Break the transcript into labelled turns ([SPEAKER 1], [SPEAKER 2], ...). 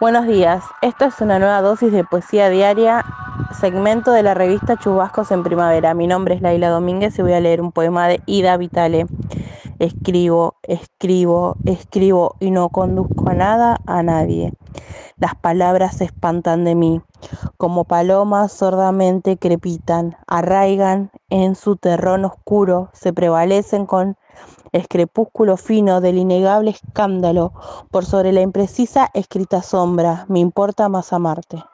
[SPEAKER 1] Buenos días, esto es una nueva dosis de poesía diaria, segmento de la revista Chubascos en Primavera. Mi nombre es Laila Domínguez y voy a leer un poema de Ida Vitale. Escribo, escribo, escribo y no conduzco a nada, a nadie. Las palabras se espantan de mí, como palomas sordamente crepitan, arraigan en su terrón oscuro, se prevalecen con el crepúsculo fino del innegable escándalo, por sobre la imprecisa escrita sombra, me importa más amarte.